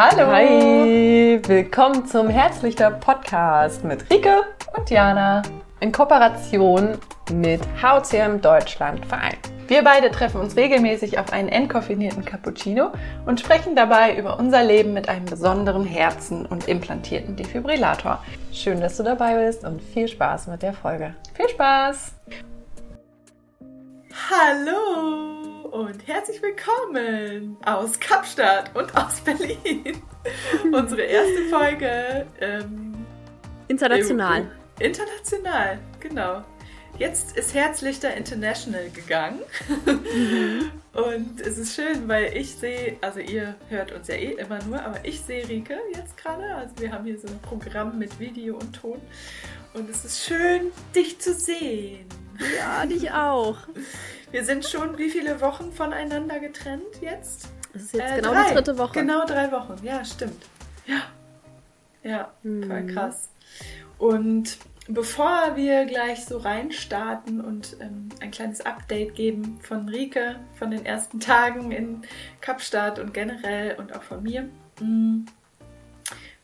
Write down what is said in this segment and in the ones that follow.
Hallo. Hi, willkommen zum Herzlichter Podcast mit Rike und Jana in Kooperation mit HCM Deutschland Verein. Wir beide treffen uns regelmäßig auf einen entkoffinierten Cappuccino und sprechen dabei über unser Leben mit einem besonderen Herzen und implantierten Defibrillator. Schön, dass du dabei bist und viel Spaß mit der Folge. Viel Spaß! Hallo und herzlich willkommen aus Kapstadt und aus Berlin. Unsere erste Folge. Ähm, international. International, genau. Jetzt ist Herzlichter International gegangen. Mhm. Und es ist schön, weil ich sehe, also ihr hört uns ja eh immer nur, aber ich sehe Rike jetzt gerade. Also wir haben hier so ein Programm mit Video und Ton. Und es ist schön, dich zu sehen. Ja, dich auch. Wir sind schon wie viele Wochen voneinander getrennt jetzt? Das ist jetzt äh, genau drei. die dritte Woche. Genau drei Wochen, ja, stimmt. Ja. Ja, voll mhm. krass. Und Bevor wir gleich so reinstarten und ähm, ein kleines Update geben von Rike, von den ersten Tagen in Kapstadt und generell und auch von mir, mh, mm,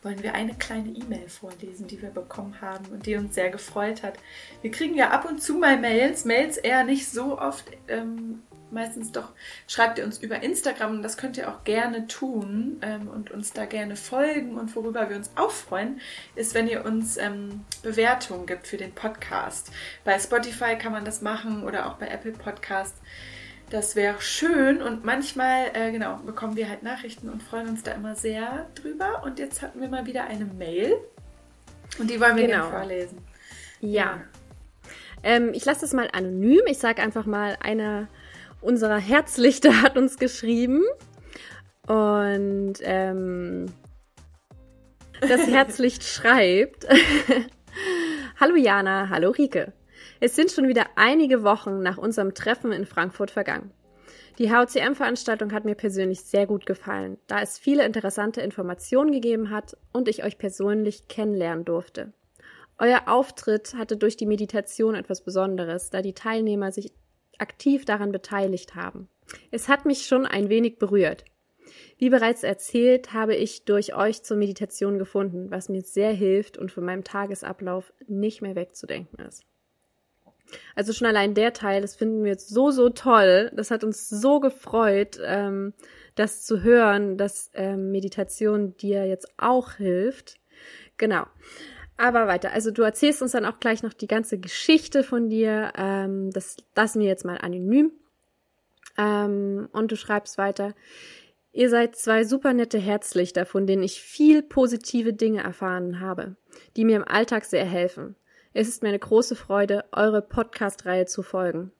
wollen wir eine kleine E-Mail vorlesen, die wir bekommen haben und die uns sehr gefreut hat. Wir kriegen ja ab und zu mal Mails, Mails eher nicht so oft ähm, meistens doch, schreibt ihr uns über Instagram und das könnt ihr auch gerne tun ähm, und uns da gerne folgen. Und worüber wir uns auch freuen, ist, wenn ihr uns ähm, Bewertungen gibt für den Podcast. Bei Spotify kann man das machen oder auch bei Apple Podcast. Das wäre schön und manchmal, äh, genau, bekommen wir halt Nachrichten und freuen uns da immer sehr drüber. Und jetzt hatten wir mal wieder eine Mail und die wollen wir genau. vorlesen. Ja. ja. Ähm, ich lasse das mal anonym. Ich sage einfach mal einer unserer Herzlichter hat uns geschrieben. Und ähm, das Herzlicht schreibt. hallo Jana, hallo Rike. Es sind schon wieder einige Wochen nach unserem Treffen in Frankfurt vergangen. Die HCM-Veranstaltung hat mir persönlich sehr gut gefallen, da es viele interessante Informationen gegeben hat und ich euch persönlich kennenlernen durfte. Euer Auftritt hatte durch die Meditation etwas Besonderes, da die Teilnehmer sich aktiv daran beteiligt haben. Es hat mich schon ein wenig berührt. Wie bereits erzählt, habe ich durch euch zur Meditation gefunden, was mir sehr hilft und von meinem Tagesablauf nicht mehr wegzudenken ist. Also schon allein der Teil, das finden wir jetzt so, so toll. Das hat uns so gefreut, ähm, das zu hören, dass ähm, Meditation dir jetzt auch hilft. Genau. Aber weiter. Also du erzählst uns dann auch gleich noch die ganze Geschichte von dir. Ähm, das lassen wir jetzt mal anonym. Ähm, und du schreibst weiter. Ihr seid zwei super nette Herzlichter, von denen ich viel positive Dinge erfahren habe, die mir im Alltag sehr helfen. Es ist mir eine große Freude, eure Podcast-Reihe zu folgen.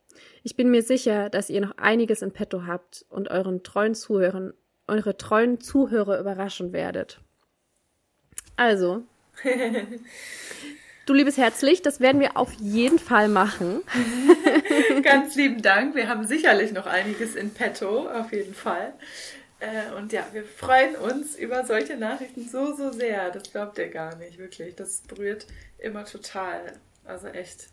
Ich bin mir sicher, dass ihr noch einiges in petto habt und euren treuen Zuhörern, eure treuen Zuhörer überraschen werdet. Also, Du liebes Herzlich, das werden wir auf jeden Fall machen. Ganz lieben Dank. Wir haben sicherlich noch einiges in petto, auf jeden Fall. Äh, und ja, wir freuen uns über solche Nachrichten so, so sehr. Das glaubt ihr gar nicht, wirklich. Das berührt immer total. Also echt.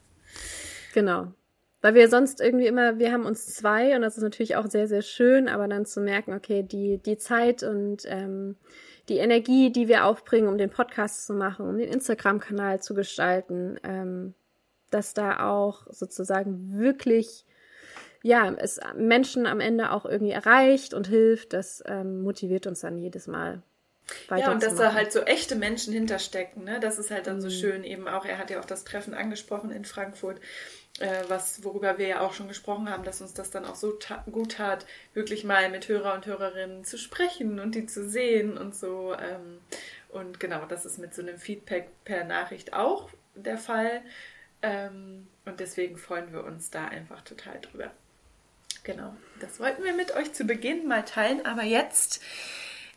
Genau. Weil wir sonst irgendwie immer, wir haben uns zwei und das ist natürlich auch sehr, sehr schön, aber dann zu merken, okay, die, die Zeit und ähm, die Energie, die wir aufbringen, um den Podcast zu machen, um den Instagram-Kanal zu gestalten, ähm, dass da auch sozusagen wirklich ja, es Menschen am Ende auch irgendwie erreicht und hilft, das ähm, motiviert uns dann jedes Mal. Ja, und dass da halt so echte Menschen hinterstecken, ne? Das ist halt dann so mhm. schön eben auch. Er hat ja auch das Treffen angesprochen in Frankfurt äh, was, worüber wir ja auch schon gesprochen haben, dass uns das dann auch so gut tat, wirklich mal mit Hörer und Hörerinnen zu sprechen und die zu sehen und so. Ähm, und genau, das ist mit so einem Feedback per Nachricht auch der Fall. Ähm, und deswegen freuen wir uns da einfach total drüber. Genau, das wollten wir mit euch zu Beginn mal teilen, aber jetzt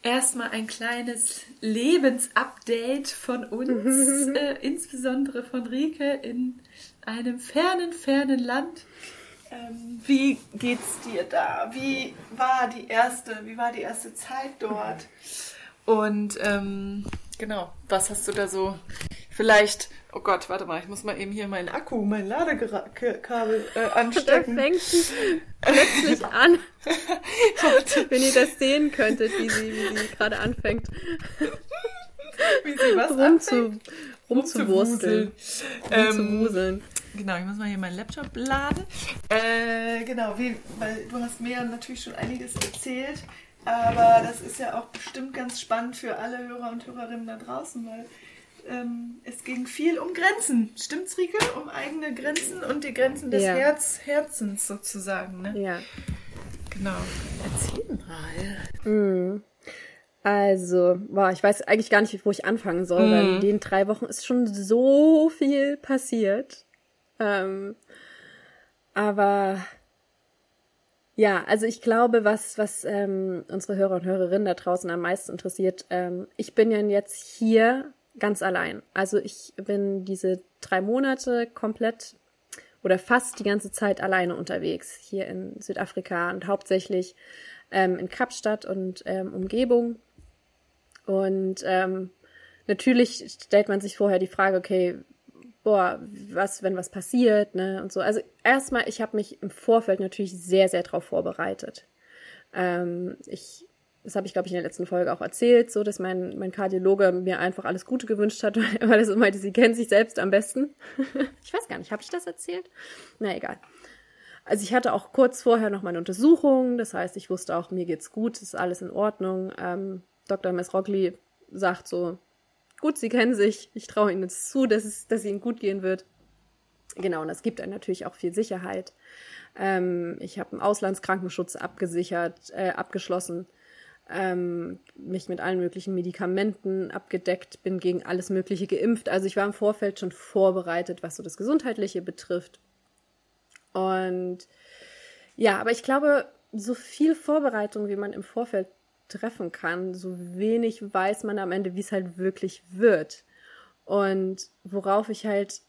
erstmal ein kleines Lebensupdate von uns, äh, insbesondere von Rike in einem fernen, fernen Land. Ähm, wie geht's dir da? Wie war die erste, wie war die erste Zeit dort? Und ähm, genau, was hast du da so Vielleicht, oh Gott, warte mal, ich muss mal eben hier meinen Akku, mein Ladekabel äh, anstecken. Da fängt sie plötzlich an. Wenn ihr das sehen könntet, wie sie, wie sie gerade anfängt. wie sie was rum zu, rumzuwursteln. Rumzuwuseln. Ähm, genau, ich muss mal hier meinen Laptop laden. Äh, genau, wie, weil du hast mir natürlich schon einiges erzählt. Aber das ist ja auch bestimmt ganz spannend für alle Hörer und Hörerinnen da draußen, weil ähm, es ging viel um Grenzen. Stimmt's, Rieke? Um eigene Grenzen und die Grenzen des ja. Herz, Herzens sozusagen. Ne? Ja. Genau. Erzähl mal. Mhm. Also, boah, ich weiß eigentlich gar nicht, wo ich anfangen soll, mhm. weil in den drei Wochen ist schon so viel passiert. Ähm, aber ja, also ich glaube, was, was ähm, unsere Hörer und Hörerinnen da draußen am meisten interessiert, ähm, ich bin ja jetzt hier ganz allein. Also ich bin diese drei Monate komplett oder fast die ganze Zeit alleine unterwegs hier in Südafrika und hauptsächlich ähm, in Kapstadt und ähm, Umgebung. Und ähm, natürlich stellt man sich vorher die Frage, okay, boah, was, wenn was passiert, ne? Und so. Also erstmal, ich habe mich im Vorfeld natürlich sehr, sehr darauf vorbereitet. Ähm, ich das habe ich, glaube ich, in der letzten Folge auch erzählt, so dass mein, mein Kardiologe mir einfach alles Gute gewünscht hat, weil er so meinte, sie kennen sich selbst am besten. ich weiß gar nicht, habe ich das erzählt? Na egal. Also ich hatte auch kurz vorher noch meine Untersuchung, das heißt, ich wusste auch, mir geht's gut, ist alles in Ordnung. Ähm, Dr. Mesrogli sagt so, gut, Sie kennen sich, ich traue Ihnen jetzt zu, dass es, dass Ihnen gut gehen wird. Genau, und das gibt einem natürlich auch viel Sicherheit. Ähm, ich habe einen Auslandskrankenschutz abgesichert, äh, abgeschlossen ähm, mich mit allen möglichen Medikamenten abgedeckt, bin gegen alles Mögliche geimpft. Also ich war im Vorfeld schon vorbereitet, was so das Gesundheitliche betrifft. Und ja, aber ich glaube, so viel Vorbereitung, wie man im Vorfeld treffen kann, so wenig weiß man am Ende, wie es halt wirklich wird. Und worauf ich halt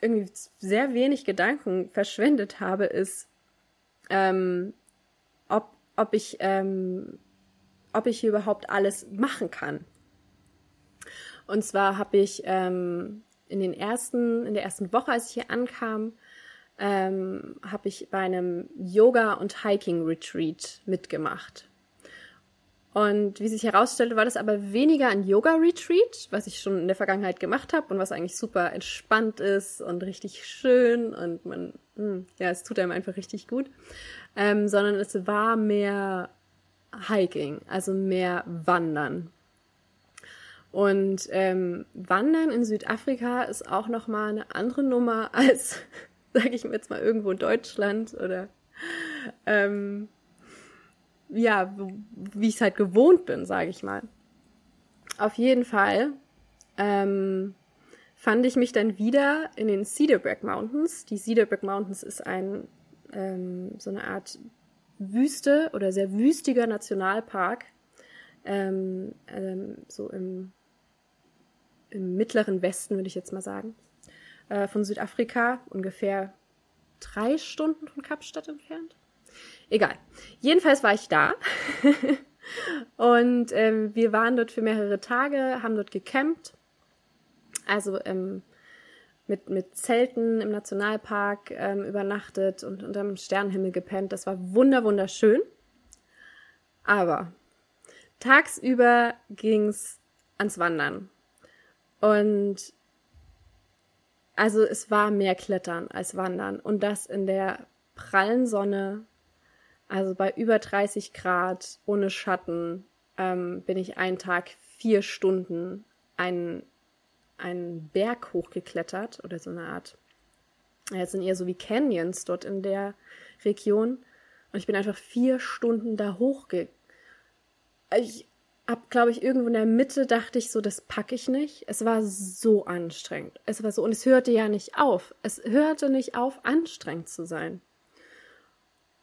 irgendwie sehr wenig Gedanken verschwendet habe, ist, ähm, ob ich, ähm, ob ich hier überhaupt alles machen kann. Und zwar habe ich ähm, in den ersten, in der ersten Woche, als ich hier ankam, ähm, habe ich bei einem Yoga- und Hiking-Retreat mitgemacht. Und wie sich herausstellte, war das aber weniger ein Yoga-Retreat, was ich schon in der Vergangenheit gemacht habe und was eigentlich super entspannt ist und richtig schön und man, mh, hm, ja, es tut einem einfach richtig gut, ähm, sondern es war mehr Hiking, also mehr Wandern. Und ähm, Wandern in Südafrika ist auch noch mal eine andere Nummer als, sage ich mir jetzt mal irgendwo in Deutschland oder ähm, ja, wie ich es halt gewohnt bin, sage ich mal. Auf jeden Fall ähm, fand ich mich dann wieder in den Cedarburg Mountains. Die Cedarburg Mountains ist ein ähm, so eine Art Wüste oder sehr wüstiger Nationalpark, ähm, ähm, so im, im mittleren Westen würde ich jetzt mal sagen, äh, von Südafrika, ungefähr drei Stunden von Kapstadt entfernt. Egal. Jedenfalls war ich da. und ähm, wir waren dort für mehrere Tage, haben dort gecampt. Also ähm, mit, mit Zelten im Nationalpark ähm, übernachtet und unterm Sternenhimmel gepennt. Das war wunder wunderschön. Aber tagsüber ging's ans Wandern. Und also es war mehr Klettern als Wandern. Und das in der prallen Sonne also bei über 30 Grad ohne Schatten ähm, bin ich einen Tag vier Stunden einen, einen Berg hochgeklettert oder so eine Art. Ja, es sind eher so wie Canyons dort in der Region. Und ich bin einfach vier Stunden da hochge. Ich hab, glaube ich, irgendwo in der Mitte dachte ich so, das packe ich nicht. Es war so anstrengend. Es war so, und es hörte ja nicht auf. Es hörte nicht auf, anstrengend zu sein.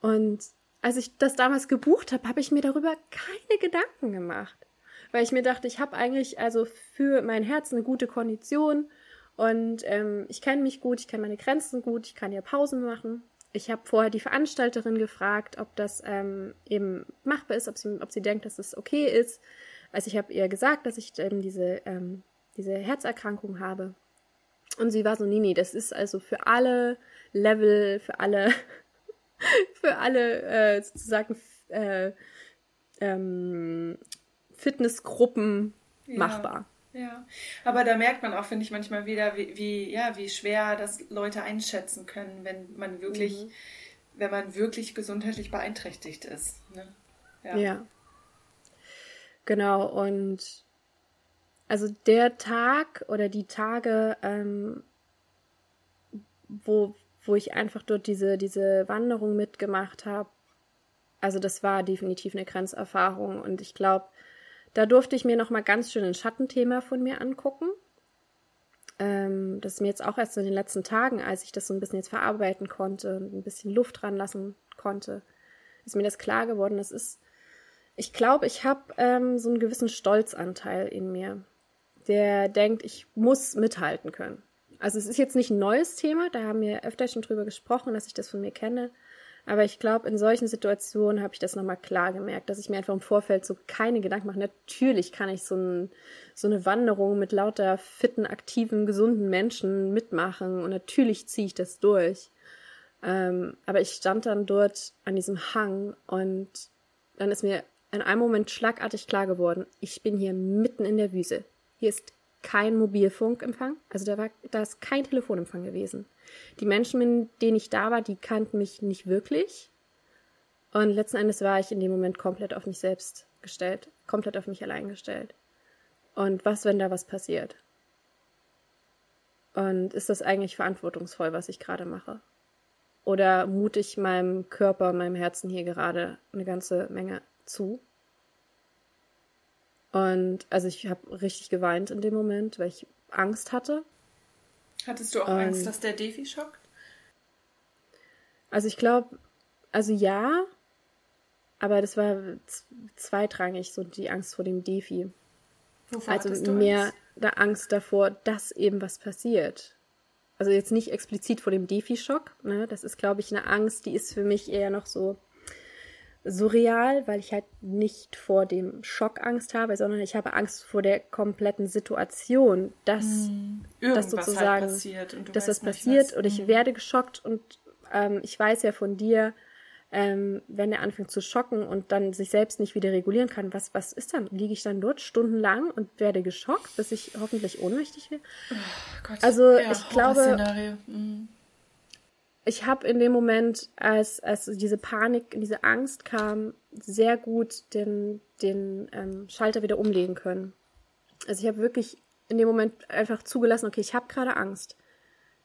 Und als ich das damals gebucht habe, habe ich mir darüber keine Gedanken gemacht. Weil ich mir dachte, ich habe eigentlich also für mein Herz eine gute Kondition und ähm, ich kenne mich gut, ich kenne meine Grenzen gut, ich kann ja Pausen machen. Ich habe vorher die Veranstalterin gefragt, ob das ähm, eben machbar ist, ob sie, ob sie denkt, dass das okay ist. Also ich habe ihr gesagt, dass ich ähm, diese ähm, diese Herzerkrankung habe. Und sie war so, nee, nee, das ist also für alle Level, für alle, für alle äh, sozusagen äh, ähm, Fitnessgruppen ja. machbar. Ja, aber da merkt man auch, finde ich, manchmal wieder, wie, wie, ja, wie schwer das Leute einschätzen können, wenn man wirklich, mhm. wenn man wirklich gesundheitlich beeinträchtigt ist. Ne? Ja. ja. Genau, und also der Tag oder die Tage, ähm, wo, wo ich einfach dort diese, diese Wanderung mitgemacht habe, also das war definitiv eine Grenzerfahrung und ich glaube, da durfte ich mir noch mal ganz schön ein Schattenthema von mir angucken. Ähm, das ist mir jetzt auch erst in den letzten Tagen, als ich das so ein bisschen jetzt verarbeiten konnte und ein bisschen Luft dran lassen konnte, ist mir das klar geworden. Das ist, ich glaube, ich habe ähm, so einen gewissen Stolzanteil in mir, der denkt, ich muss mithalten können. Also es ist jetzt nicht ein neues Thema, da haben wir öfter schon drüber gesprochen, dass ich das von mir kenne. Aber ich glaube, in solchen Situationen habe ich das nochmal klar gemerkt, dass ich mir einfach im Vorfeld so keine Gedanken mache. Natürlich kann ich so, ein, so eine Wanderung mit lauter fitten, aktiven, gesunden Menschen mitmachen und natürlich ziehe ich das durch. Ähm, aber ich stand dann dort an diesem Hang und dann ist mir in einem Moment schlagartig klar geworden, ich bin hier mitten in der Wüste. Hier ist kein Mobilfunkempfang, also da war, da ist kein Telefonempfang gewesen. Die Menschen, mit denen ich da war, die kannten mich nicht wirklich. Und letzten Endes war ich in dem Moment komplett auf mich selbst gestellt, komplett auf mich allein gestellt. Und was, wenn da was passiert? Und ist das eigentlich verantwortungsvoll, was ich gerade mache? Oder mute ich meinem Körper, meinem Herzen hier gerade eine ganze Menge zu? Und also ich habe richtig geweint in dem Moment, weil ich Angst hatte. Hattest du auch Und, Angst, dass der Defi schockt? Also ich glaube, also ja, aber das war zweitrangig, so die Angst vor dem Defi. Wovor also mehr Angst? der Angst davor, dass eben was passiert. Also jetzt nicht explizit vor dem Defi-Schock, ne? Das ist, glaube ich, eine Angst, die ist für mich eher noch so surreal, weil ich halt nicht vor dem Schock Angst habe, sondern ich habe Angst vor der kompletten Situation, dass mm, das halt sozusagen, halt passiert dass das passiert was. und ich mm. werde geschockt und ähm, ich weiß ja von dir, ähm, wenn er anfängt zu schocken und dann sich selbst nicht wieder regulieren kann, was, was ist dann? Liege ich dann dort stundenlang und werde geschockt, bis ich hoffentlich ohnmächtig werde? Oh also ja, ich glaube, mm ich habe in dem Moment, als, als diese Panik, diese Angst kam, sehr gut den, den ähm, Schalter wieder umlegen können. Also ich habe wirklich in dem Moment einfach zugelassen, okay, ich habe gerade Angst.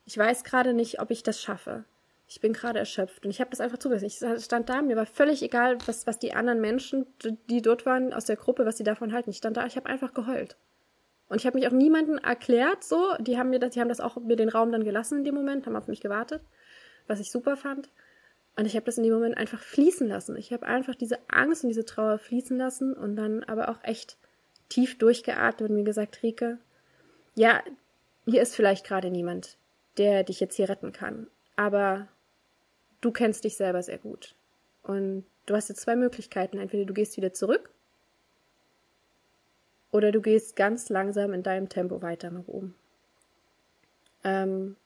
Ich weiß gerade nicht, ob ich das schaffe. Ich bin gerade erschöpft und ich habe das einfach zugelassen. Ich stand da, mir war völlig egal, was, was die anderen Menschen, die dort waren aus der Gruppe, was sie davon halten. Ich stand da, ich habe einfach geheult. Und ich habe mich auch niemandem erklärt, so. Die haben mir das, die haben das auch mir den Raum dann gelassen in dem Moment, haben auf mich gewartet was ich super fand. Und ich habe das in dem Moment einfach fließen lassen. Ich habe einfach diese Angst und diese Trauer fließen lassen und dann aber auch echt tief durchgeatmet und mir gesagt, Rike, ja, hier ist vielleicht gerade niemand, der dich jetzt hier retten kann. Aber du kennst dich selber sehr gut. Und du hast jetzt zwei Möglichkeiten. Entweder du gehst wieder zurück oder du gehst ganz langsam in deinem Tempo weiter nach oben. Ähm,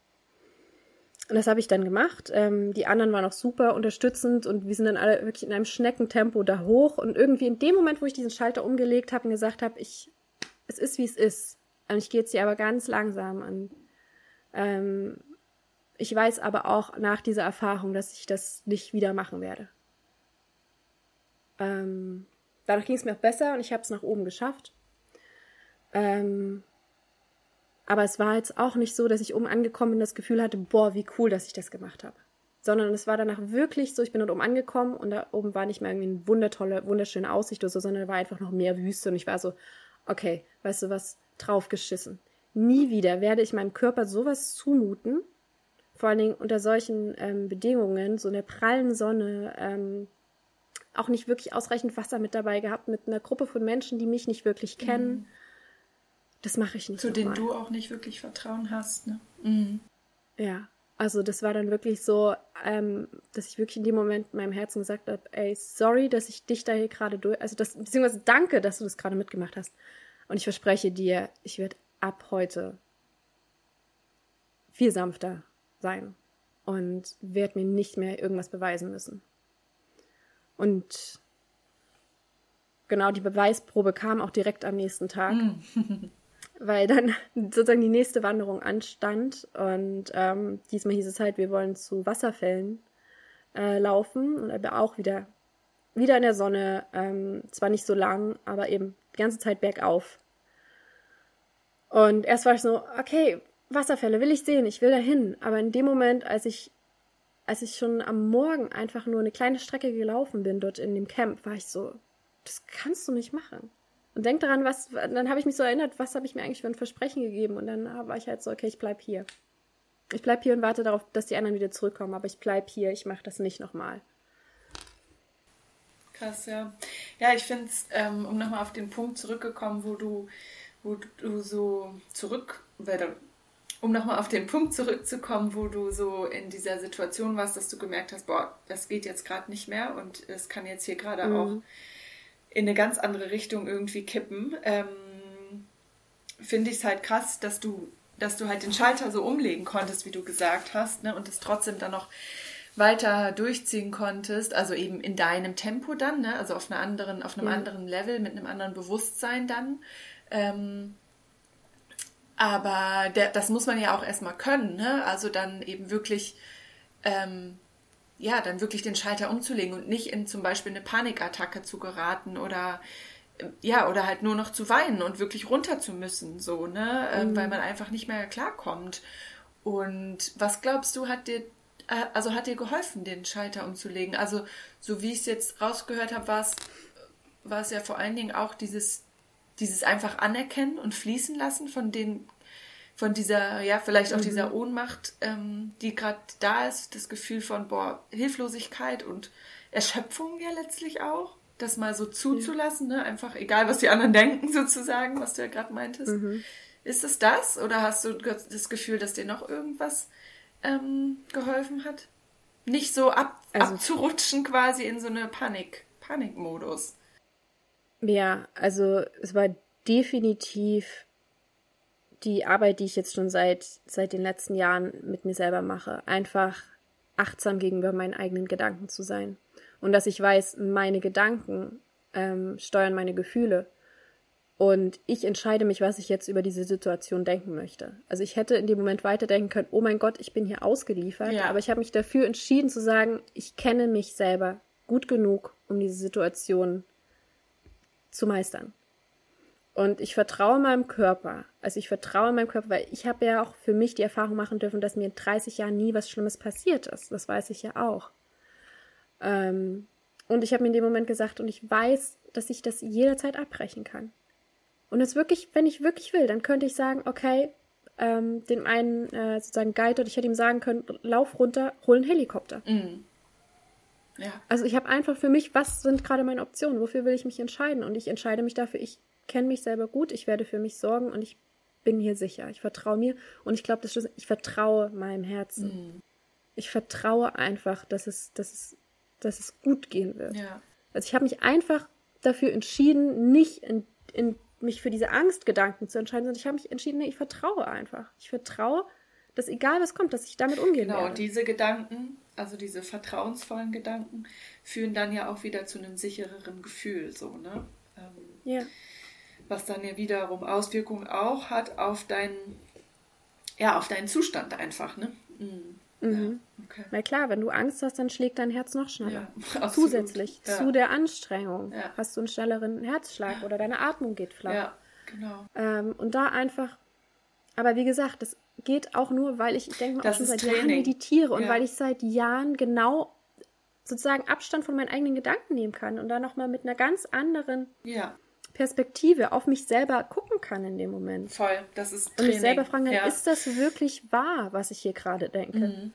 und das habe ich dann gemacht. Ähm, die anderen waren auch super unterstützend und wir sind dann alle wirklich in einem Schneckentempo da hoch. Und irgendwie in dem Moment, wo ich diesen Schalter umgelegt habe und gesagt habe, ich, es ist wie es ist. Und ich gehe jetzt hier aber ganz langsam an. Ähm, ich weiß aber auch nach dieser Erfahrung, dass ich das nicht wieder machen werde. Ähm, dadurch ging es mir auch besser und ich habe es nach oben geschafft. Ähm, aber es war jetzt auch nicht so, dass ich oben angekommen bin, das Gefühl hatte, boah, wie cool, dass ich das gemacht habe. Sondern es war danach wirklich so, ich bin dort oben angekommen und da oben war nicht mehr irgendwie eine wundertolle, wunderschöne Aussicht oder so, sondern da war einfach noch mehr Wüste und ich war so, okay, weißt du was, draufgeschissen. Nie wieder werde ich meinem Körper sowas zumuten, vor allen Dingen unter solchen ähm, Bedingungen, so in der prallen Sonne, ähm, auch nicht wirklich ausreichend Wasser mit dabei gehabt, mit einer Gruppe von Menschen, die mich nicht wirklich kennen. Mhm das mache ich nicht. Zu denen du auch nicht wirklich Vertrauen hast, ne? Mhm. Ja. Also das war dann wirklich so, ähm, dass ich wirklich in dem Moment meinem Herzen gesagt habe, ey, sorry, dass ich dich da hier gerade durch, also das, beziehungsweise danke, dass du das gerade mitgemacht hast. Und ich verspreche dir, ich werde ab heute viel sanfter sein und werde mir nicht mehr irgendwas beweisen müssen. Und genau die Beweisprobe kam auch direkt am nächsten Tag, mm. weil dann sozusagen die nächste Wanderung anstand und ähm, diesmal hieß es halt, wir wollen zu Wasserfällen äh, laufen und aber auch wieder wieder in der Sonne, ähm, zwar nicht so lang, aber eben die ganze Zeit bergauf. Und erst war ich so, okay, Wasserfälle will ich sehen, ich will dahin. Aber in dem Moment, als ich, als ich schon am Morgen einfach nur eine kleine Strecke gelaufen bin dort in dem Camp, war ich so, das kannst du nicht machen. Und denk daran, was, dann habe ich mich so erinnert, was habe ich mir eigentlich für ein Versprechen gegeben? Und dann war ich halt so, okay, ich bleib hier. Ich bleib hier und warte darauf, dass die anderen wieder zurückkommen, aber ich bleib hier, ich mache das nicht nochmal. Krass, ja. Ja, ich finde es, ähm, um nochmal auf den Punkt zurückgekommen, wo du, wo du so zurück, um nochmal auf den Punkt zurückzukommen, wo du so in dieser Situation warst, dass du gemerkt hast, boah, das geht jetzt gerade nicht mehr und es kann jetzt hier gerade mhm. auch in eine ganz andere Richtung irgendwie kippen. Ähm, finde ich es halt krass, dass du, dass du halt den Schalter so umlegen konntest, wie du gesagt hast, ne, und es trotzdem dann noch weiter durchziehen konntest, also eben in deinem Tempo dann, ne? also auf einer anderen, auf einem ja. anderen Level, mit einem anderen Bewusstsein dann. Ähm, aber der, das muss man ja auch erstmal können, ne? Also dann eben wirklich, ähm, ja, dann wirklich den Schalter umzulegen und nicht in zum Beispiel eine Panikattacke zu geraten oder ja, oder halt nur noch zu weinen und wirklich runter zu müssen, so, ne? Ähm, mhm. weil man einfach nicht mehr klarkommt. Und was glaubst du, hat dir äh, also hat dir geholfen, den Schalter umzulegen? Also, so wie ich es jetzt rausgehört habe, war es, war es ja vor allen Dingen auch dieses, dieses einfach anerkennen und fließen lassen von den, von dieser, ja, vielleicht auch mhm. dieser Ohnmacht, ähm, die gerade da ist, das Gefühl von, boah, Hilflosigkeit und Erschöpfung ja letztlich auch, das mal so zuzulassen, ne? einfach egal, was die anderen denken, sozusagen, was du ja gerade meintest. Mhm. Ist es das oder hast du das Gefühl, dass dir noch irgendwas ähm, geholfen hat. Nicht so ab, also, abzurutschen quasi in so eine Panik, Panikmodus. Ja, also es war definitiv die Arbeit, die ich jetzt schon seit, seit den letzten Jahren mit mir selber mache. Einfach achtsam gegenüber meinen eigenen Gedanken zu sein. Und dass ich weiß, meine Gedanken ähm, steuern meine Gefühle. Und ich entscheide mich, was ich jetzt über diese Situation denken möchte. Also ich hätte in dem Moment weiterdenken können, oh mein Gott, ich bin hier ausgeliefert. Ja. Aber ich habe mich dafür entschieden zu sagen, ich kenne mich selber gut genug, um diese Situation zu meistern. Und ich vertraue meinem Körper. Also ich vertraue meinem Körper, weil ich habe ja auch für mich die Erfahrung machen dürfen, dass mir in 30 Jahren nie was Schlimmes passiert ist. Das weiß ich ja auch. Ähm, und ich habe mir in dem Moment gesagt, und ich weiß, dass ich das jederzeit abbrechen kann. Und es wirklich, wenn ich wirklich will, dann könnte ich sagen, okay, ähm, dem einen äh, sozusagen Guide und ich hätte ihm sagen können, lauf runter, hol einen Helikopter. Mhm. Ja. Also ich habe einfach für mich, was sind gerade meine Optionen, wofür will ich mich entscheiden? Und ich entscheide mich dafür, ich kenne mich selber gut, ich werde für mich sorgen und ich bin hier sicher. Ich vertraue mir und ich glaube, das ich vertraue meinem Herzen. Mhm. Ich vertraue einfach, dass es, dass es, dass es gut gehen wird. Ja. Also ich habe mich einfach dafür entschieden, nicht in, in mich für diese Angstgedanken zu entscheiden, sondern ich habe mich entschieden, nee, ich vertraue einfach. Ich vertraue, dass egal was kommt, dass ich damit umgehen genau. Genau, und diese Gedanken, also diese vertrauensvollen Gedanken, führen dann ja auch wieder zu einem sichereren Gefühl, so, ne? Ähm, ja. Was dann ja wiederum Auswirkungen auch hat auf deinen, ja, auf deinen Zustand einfach, ne? Mhm. Mhm. Ja, okay. Weil klar, wenn du Angst hast, dann schlägt dein Herz noch schneller. Ja, Zusätzlich ja. zu der Anstrengung hast du einen schnelleren Herzschlag oder deine Atmung geht flach. Genau. Ähm, und da einfach, aber wie gesagt, das geht auch nur, weil ich, ich denke mal, auch schon seit Training. Jahren meditiere und weil ich seit Jahren genau sozusagen Abstand von meinen eigenen Gedanken nehmen kann und da nochmal mit einer ganz anderen ja. Perspektive auf mich selber gucken kann in dem Moment. Voll, das ist Training. Und mich selber fragen kann, ja. ist das wirklich wahr, was ich hier gerade denke? Mhm.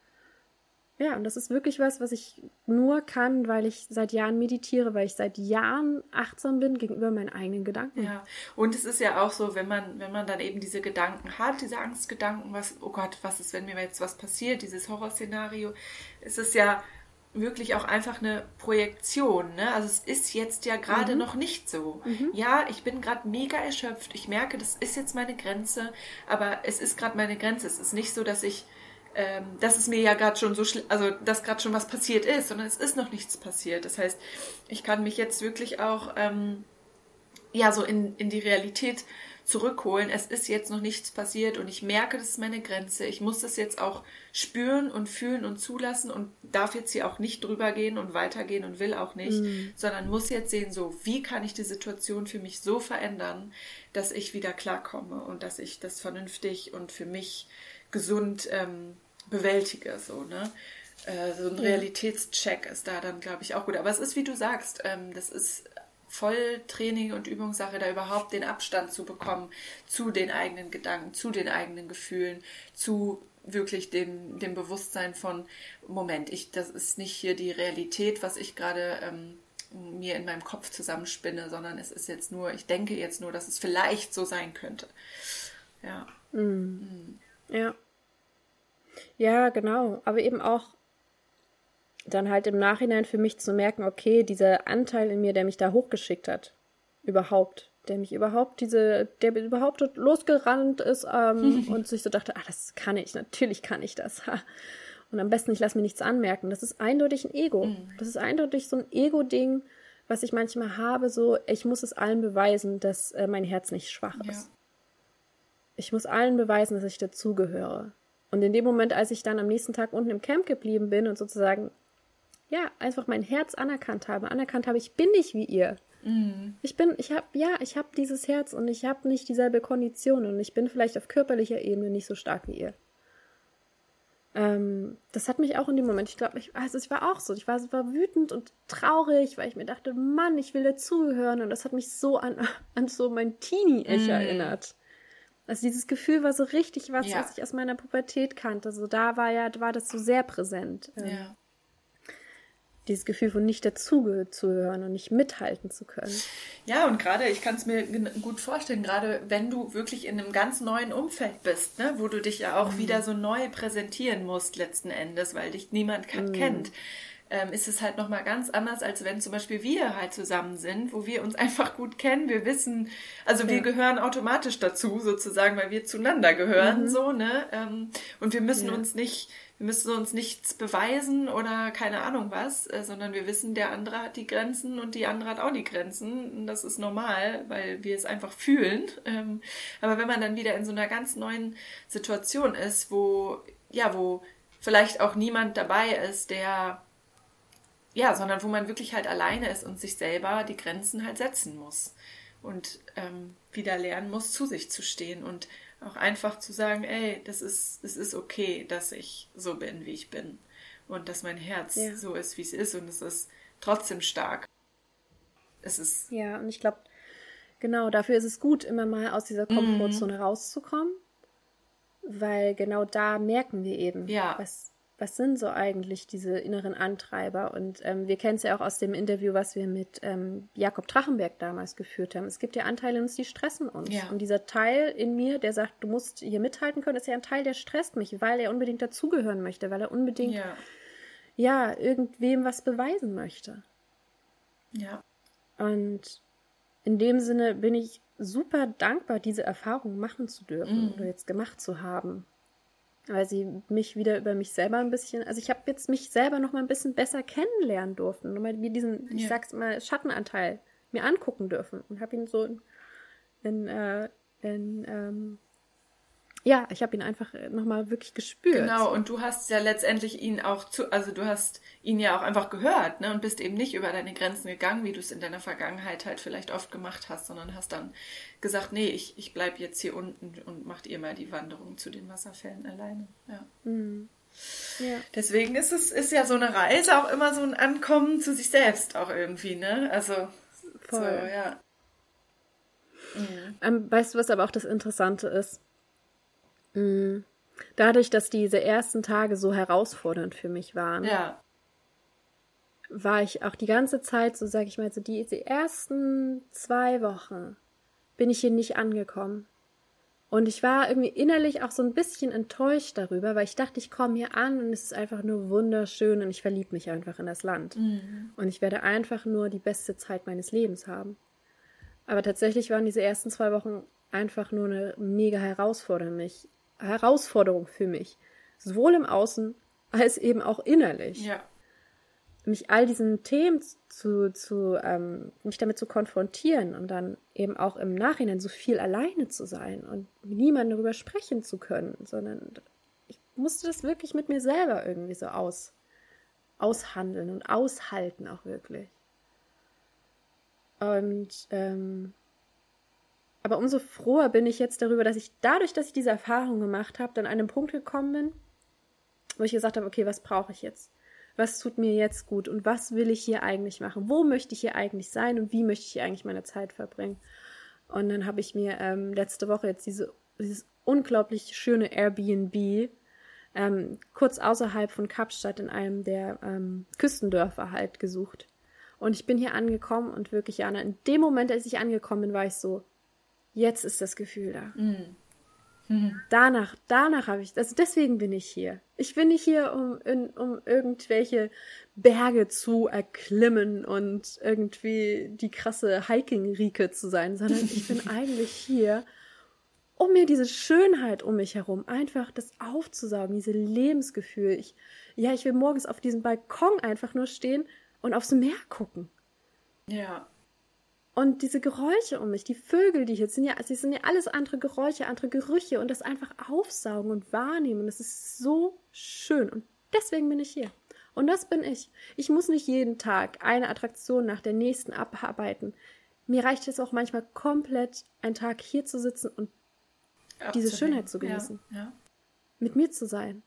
Ja, und das ist wirklich was, was ich nur kann, weil ich seit Jahren meditiere, weil ich seit Jahren achtsam bin gegenüber meinen eigenen Gedanken. Ja, und es ist ja auch so, wenn man, wenn man dann eben diese Gedanken hat, diese Angstgedanken, was, oh Gott, was ist, wenn mir jetzt was passiert, dieses Horrorszenario, ist es ja wirklich auch einfach eine Projektion. Ne? Also es ist jetzt ja gerade mhm. noch nicht so. Mhm. Ja, ich bin gerade mega erschöpft. Ich merke, das ist jetzt meine Grenze, aber es ist gerade meine Grenze. Es ist nicht so, dass ich, ähm, dass es mir ja gerade schon so, also dass gerade schon was passiert ist, sondern es ist noch nichts passiert. Das heißt, ich kann mich jetzt wirklich auch ähm, ja so in, in die Realität zurückholen. Es ist jetzt noch nichts passiert und ich merke, das ist meine Grenze. Ich muss das jetzt auch spüren und fühlen und zulassen und darf jetzt hier auch nicht drüber gehen und weitergehen und will auch nicht, mhm. sondern muss jetzt sehen, so wie kann ich die Situation für mich so verändern, dass ich wieder klarkomme und dass ich das vernünftig und für mich gesund ähm, bewältige. So, ne? Äh, so ein Realitätscheck ist da dann, glaube ich, auch gut. Aber es ist, wie du sagst, ähm, das ist voll Training und Übungssache, da überhaupt den Abstand zu bekommen zu den eigenen Gedanken, zu den eigenen Gefühlen, zu wirklich dem, dem Bewusstsein von, Moment, ich, das ist nicht hier die Realität, was ich gerade ähm, mir in meinem Kopf zusammenspinne, sondern es ist jetzt nur, ich denke jetzt nur, dass es vielleicht so sein könnte. Ja. Mm. Mm. Ja. Ja, genau. Aber eben auch dann halt im Nachhinein für mich zu merken, okay, dieser Anteil in mir, der mich da hochgeschickt hat, überhaupt, der mich überhaupt diese, der überhaupt losgerannt ist ähm, und sich so dachte, ah, das kann ich, natürlich kann ich das. und am besten, ich lasse mir nichts anmerken. Das ist eindeutig ein Ego. Mhm. Das ist eindeutig so ein Ego-Ding, was ich manchmal habe, so, ich muss es allen beweisen, dass äh, mein Herz nicht schwach ja. ist. Ich muss allen beweisen, dass ich dazugehöre. Und in dem Moment, als ich dann am nächsten Tag unten im Camp geblieben bin und sozusagen ja, einfach mein Herz anerkannt habe, anerkannt habe, ich bin nicht wie ihr. Mhm. Ich bin, ich habe, ja, ich habe dieses Herz und ich habe nicht dieselbe Kondition und ich bin vielleicht auf körperlicher Ebene nicht so stark wie ihr. Ähm, das hat mich auch in dem Moment, ich glaube, ich, also ich war auch so, ich war, war wütend und traurig, weil ich mir dachte, Mann, ich will dazugehören und das hat mich so an, an so mein Teenie-Ich mm. erinnert. Also dieses Gefühl war so richtig was, ja. was ich aus meiner Pubertät kannte. Also da war ja, war das so sehr präsent. Ähm, ja dieses Gefühl von nicht dazuzuhören und nicht mithalten zu können. Ja, und gerade, ich kann es mir gut vorstellen, gerade wenn du wirklich in einem ganz neuen Umfeld bist, ne, wo du dich ja auch mhm. wieder so neu präsentieren musst letzten Endes, weil dich niemand mhm. kennt, ähm, ist es halt nochmal ganz anders, als wenn zum Beispiel wir halt zusammen sind, wo wir uns einfach gut kennen, wir wissen, also ja. wir gehören automatisch dazu sozusagen, weil wir zueinander gehören, mhm. so, ne, ähm, und wir müssen ja. uns nicht wir müssen uns nichts beweisen oder keine Ahnung was, äh, sondern wir wissen, der andere hat die Grenzen und die andere hat auch die Grenzen. Und das ist normal, weil wir es einfach fühlen. Ähm, aber wenn man dann wieder in so einer ganz neuen Situation ist, wo, ja, wo vielleicht auch niemand dabei ist, der, ja, sondern wo man wirklich halt alleine ist und sich selber die Grenzen halt setzen muss und ähm, wieder lernen muss, zu sich zu stehen und auch einfach zu sagen, ey, das ist, es ist okay, dass ich so bin, wie ich bin. Und dass mein Herz ja. so ist, wie es ist. Und es ist trotzdem stark. Es ist. Ja, und ich glaube, genau, dafür ist es gut, immer mal aus dieser Komfortzone mm. rauszukommen. Weil genau da merken wir eben, ja. was, was sind so eigentlich diese inneren Antreiber? Und ähm, wir kennen es ja auch aus dem Interview, was wir mit ähm, Jakob Drachenberg damals geführt haben. Es gibt ja Anteile in uns, die stressen uns. Ja. Und dieser Teil in mir, der sagt, du musst hier mithalten können, ist ja ein Teil, der stresst mich, weil er unbedingt dazugehören möchte, weil er unbedingt ja, ja irgendwem was beweisen möchte. Ja. Und in dem Sinne bin ich super dankbar, diese Erfahrung machen zu dürfen mm. oder jetzt gemacht zu haben weil sie mich wieder über mich selber ein bisschen, also ich habe jetzt mich selber noch mal ein bisschen besser kennenlernen durften, nochmal wie diesen, ja. ich sag's mal, Schattenanteil mir angucken dürfen und habe ihn so in, in, äh, in ähm, ja, ich habe ihn einfach nochmal wirklich gespürt. Genau, und du hast ja letztendlich ihn auch zu, also du hast ihn ja auch einfach gehört, ne, und bist eben nicht über deine Grenzen gegangen, wie du es in deiner Vergangenheit halt vielleicht oft gemacht hast, sondern hast dann gesagt, nee, ich, ich bleib jetzt hier unten und macht ihr mal die Wanderung zu den Wasserfällen alleine. Ja. Mhm. Ja. Deswegen ist es, ist ja so eine Reise auch immer so ein Ankommen zu sich selbst auch irgendwie, ne? Also, Voll. so, ja. Mhm. Ähm, weißt du, was aber auch das Interessante ist? Mhm. Dadurch, dass diese ersten Tage so herausfordernd für mich waren, ja. war ich auch die ganze Zeit, so sage ich mal, so die, die ersten zwei Wochen bin ich hier nicht angekommen. Und ich war irgendwie innerlich auch so ein bisschen enttäuscht darüber, weil ich dachte, ich komme hier an und es ist einfach nur wunderschön und ich verliebe mich einfach in das Land. Mhm. Und ich werde einfach nur die beste Zeit meines Lebens haben. Aber tatsächlich waren diese ersten zwei Wochen einfach nur eine mega Herausforderung, mich, Herausforderung für mich. Sowohl im Außen als eben auch innerlich. Ja. Mich all diesen Themen zu, zu ähm, mich damit zu konfrontieren und dann eben auch im Nachhinein so viel alleine zu sein und mit niemandem darüber sprechen zu können, sondern ich musste das wirklich mit mir selber irgendwie so aus, aushandeln und aushalten auch wirklich. Und ähm, aber umso froher bin ich jetzt darüber, dass ich dadurch, dass ich diese Erfahrung gemacht habe, dann an einen Punkt gekommen bin, wo ich gesagt habe, okay, was brauche ich jetzt? Was tut mir jetzt gut und was will ich hier eigentlich machen? Wo möchte ich hier eigentlich sein und wie möchte ich hier eigentlich meine Zeit verbringen? Und dann habe ich mir ähm, letzte Woche jetzt diese, dieses unglaublich schöne Airbnb ähm, kurz außerhalb von Kapstadt in einem der ähm, Küstendörfer halt gesucht. Und ich bin hier angekommen und wirklich, Jana, in dem Moment, als ich angekommen bin, war ich so, jetzt ist das Gefühl da. Mhm. Mhm. Danach, danach habe ich, also deswegen bin ich hier. Ich bin nicht hier, um, in, um irgendwelche Berge zu erklimmen und irgendwie die krasse Hiking-Rieke zu sein, sondern ich bin eigentlich hier, um mir diese Schönheit um mich herum, einfach das aufzusaugen, diese Lebensgefühl. Ich, ja, ich will morgens auf diesem Balkon einfach nur stehen und aufs Meer gucken. Ja. Und diese Geräusche um mich, die Vögel, die hier sind ja, sie sind ja alles andere Geräusche, andere Gerüche und das einfach aufsaugen und wahrnehmen. Das ist so schön. Und deswegen bin ich hier. Und das bin ich. Ich muss nicht jeden Tag eine Attraktion nach der nächsten abarbeiten. Mir reicht es auch manchmal komplett, einen Tag hier zu sitzen und diese Schönheit zu genießen. Ja, ja. Mit mir zu sein.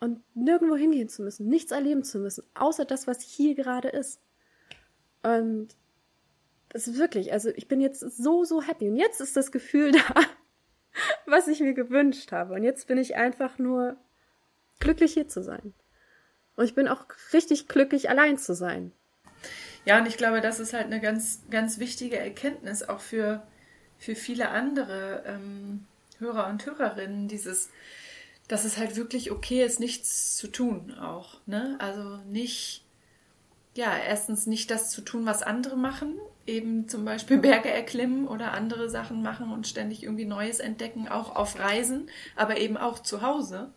Und nirgendwo hingehen zu müssen, nichts erleben zu müssen, außer das, was hier gerade ist. Und das ist wirklich, also ich bin jetzt so, so happy. Und jetzt ist das Gefühl da, was ich mir gewünscht habe. Und jetzt bin ich einfach nur glücklich hier zu sein. Und ich bin auch richtig glücklich, allein zu sein. Ja, und ich glaube, das ist halt eine ganz, ganz wichtige Erkenntnis auch für, für viele andere ähm, Hörer und Hörerinnen, dieses, dass es halt wirklich okay ist, nichts zu tun auch. Ne? Also nicht, ja, erstens nicht das zu tun, was andere machen eben zum Beispiel Berge erklimmen oder andere Sachen machen und ständig irgendwie Neues entdecken, auch auf Reisen, aber eben auch zu Hause,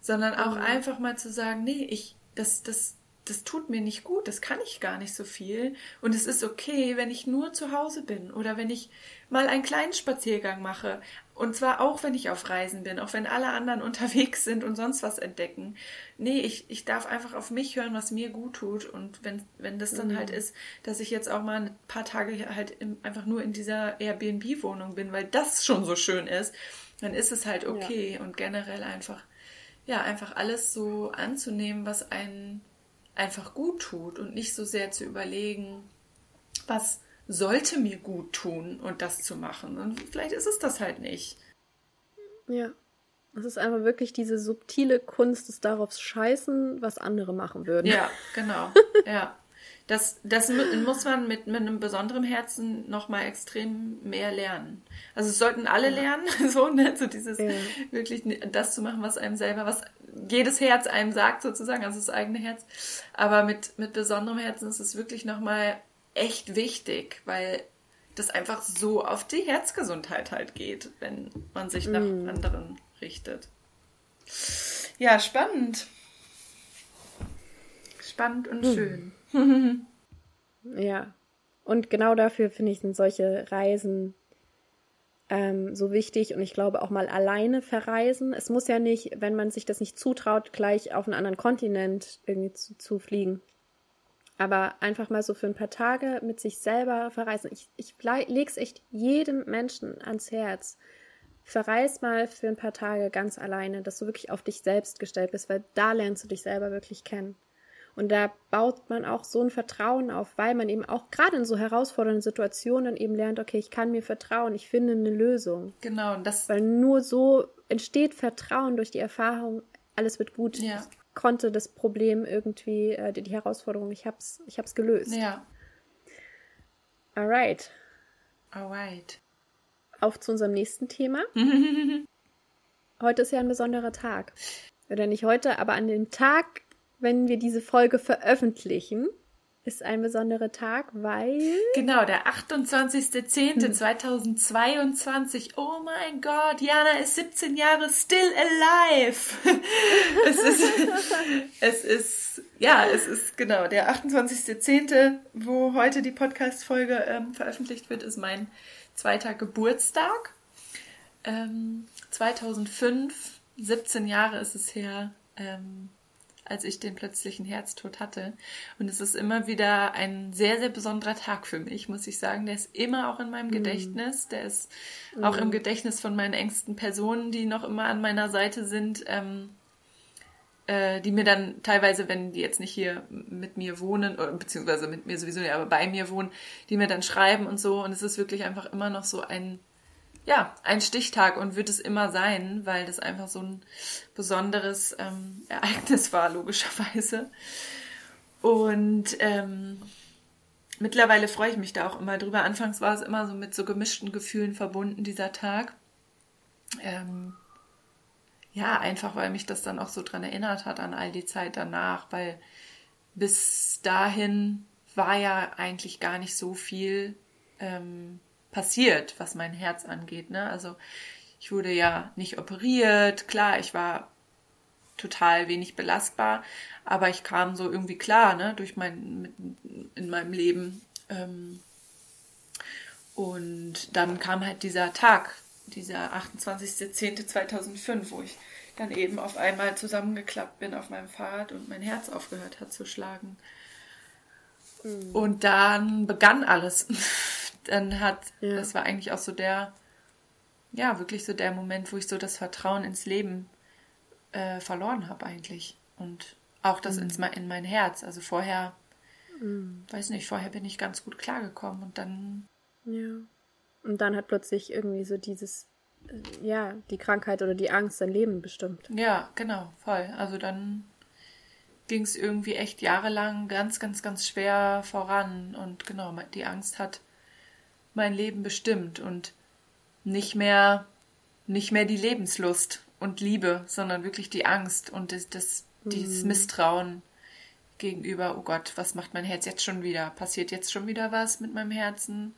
sondern auch mhm. einfach mal zu sagen, nee, ich, das, das, das tut mir nicht gut, das kann ich gar nicht so viel und es ist okay, wenn ich nur zu Hause bin oder wenn ich mal einen kleinen Spaziergang mache, und zwar auch, wenn ich auf Reisen bin, auch wenn alle anderen unterwegs sind und sonst was entdecken. Nee, ich, ich darf einfach auf mich hören, was mir gut tut. Und wenn, wenn das dann halt mhm. halt ist, dass ich jetzt auch mal ein paar Tage halt im, einfach nur in dieser Airbnb-Wohnung bin, weil das schon so schön ist, dann ist es halt okay. Ja. Und generell einfach, ja, einfach alles so anzunehmen, was einen einfach gut tut und nicht so sehr zu überlegen, was sollte mir gut tun und das zu machen. Und vielleicht ist es das halt nicht. Ja. Es ist einfach wirklich diese subtile Kunst des darauf scheißen, was andere machen würden. Ja, genau. ja. Das, das muss man mit, mit einem besonderen Herzen nochmal extrem mehr lernen. Also es sollten alle lernen, so, ne? So dieses ja. wirklich das zu machen, was einem selber, was jedes Herz einem sagt, sozusagen, also das eigene Herz. Aber mit, mit besonderem Herzen ist es wirklich nochmal echt wichtig, weil das einfach so auf die Herzgesundheit halt geht, wenn man sich nach mm. anderen richtet. Ja, spannend. Spannend und mm. schön. ja. Und genau dafür finde ich sind solche Reisen ähm, so wichtig und ich glaube auch mal alleine verreisen. Es muss ja nicht, wenn man sich das nicht zutraut, gleich auf einen anderen Kontinent irgendwie zu, zu fliegen. Aber einfach mal so für ein paar Tage mit sich selber verreisen. Ich, ich lege es echt jedem Menschen ans Herz. Verreis mal für ein paar Tage ganz alleine, dass du wirklich auf dich selbst gestellt bist, weil da lernst du dich selber wirklich kennen. Und da baut man auch so ein Vertrauen auf, weil man eben auch gerade in so herausfordernden Situationen eben lernt, okay, ich kann mir vertrauen, ich finde eine Lösung. Genau, das. Weil nur so entsteht Vertrauen durch die Erfahrung, alles wird gut. Ja konnte das Problem irgendwie, äh, die, die Herausforderung, ich hab's, ich hab's gelöst. Ja. Alright. Alright. auf zu unserem nächsten Thema. heute ist ja ein besonderer Tag. Oder nicht heute, aber an dem Tag, wenn wir diese Folge veröffentlichen, ist ein besonderer Tag, weil. Genau, der 28.10.2022. Hm. Oh mein Gott, Jana ist 17 Jahre still alive. es ist, es ist, ja, es ist genau der 28.10., wo heute die Podcast-Folge ähm, veröffentlicht wird, ist mein zweiter Geburtstag. Ähm, 2005, 17 Jahre ist es her. Ähm, als ich den plötzlichen Herztod hatte. Und es ist immer wieder ein sehr, sehr besonderer Tag für mich, muss ich sagen. Der ist immer auch in meinem mm. Gedächtnis. Der ist mm. auch im. Gedächtnis von meinen engsten Personen, die noch immer an meiner Seite sind. Ähm, äh, die mir dann teilweise, wenn die jetzt nicht hier mit mir wohnen, oder, beziehungsweise mit mir sowieso nicht, aber bei mir wohnen, die mir dann schreiben und so. Und es ist wirklich einfach immer noch so ein ja, ein Stichtag und wird es immer sein, weil das einfach so ein besonderes ähm, Ereignis war, logischerweise. Und ähm, mittlerweile freue ich mich da auch immer drüber. Anfangs war es immer so mit so gemischten Gefühlen verbunden, dieser Tag. Ähm, ja, einfach weil mich das dann auch so dran erinnert hat an all die Zeit danach, weil bis dahin war ja eigentlich gar nicht so viel ähm, passiert, was mein Herz angeht. Ne? Also ich wurde ja nicht operiert, klar, ich war total wenig belastbar, aber ich kam so irgendwie klar, ne, durch mein in meinem Leben. Ähm, und dann kam halt dieser Tag, dieser 28.10.2005, wo ich dann eben auf einmal zusammengeklappt bin auf meinem Fahrrad und mein Herz aufgehört hat zu schlagen. Mhm. Und dann begann alles. Dann hat, ja. das war eigentlich auch so der, ja, wirklich so der Moment, wo ich so das Vertrauen ins Leben äh, verloren habe eigentlich. Und auch das mhm. ins, in mein Herz. Also vorher, mhm. weiß nicht, vorher bin ich ganz gut klargekommen und dann. Ja. Und dann hat plötzlich irgendwie so dieses, äh, ja, die Krankheit oder die Angst sein Leben bestimmt. Ja, genau, voll. Also dann ging es irgendwie echt jahrelang ganz, ganz, ganz schwer voran. Und genau, die Angst hat mein Leben bestimmt und nicht mehr, nicht mehr die Lebenslust und Liebe, sondern wirklich die Angst und das, das dieses mhm. Misstrauen gegenüber, oh Gott, was macht mein Herz jetzt schon wieder? Passiert jetzt schon wieder was mit meinem Herzen?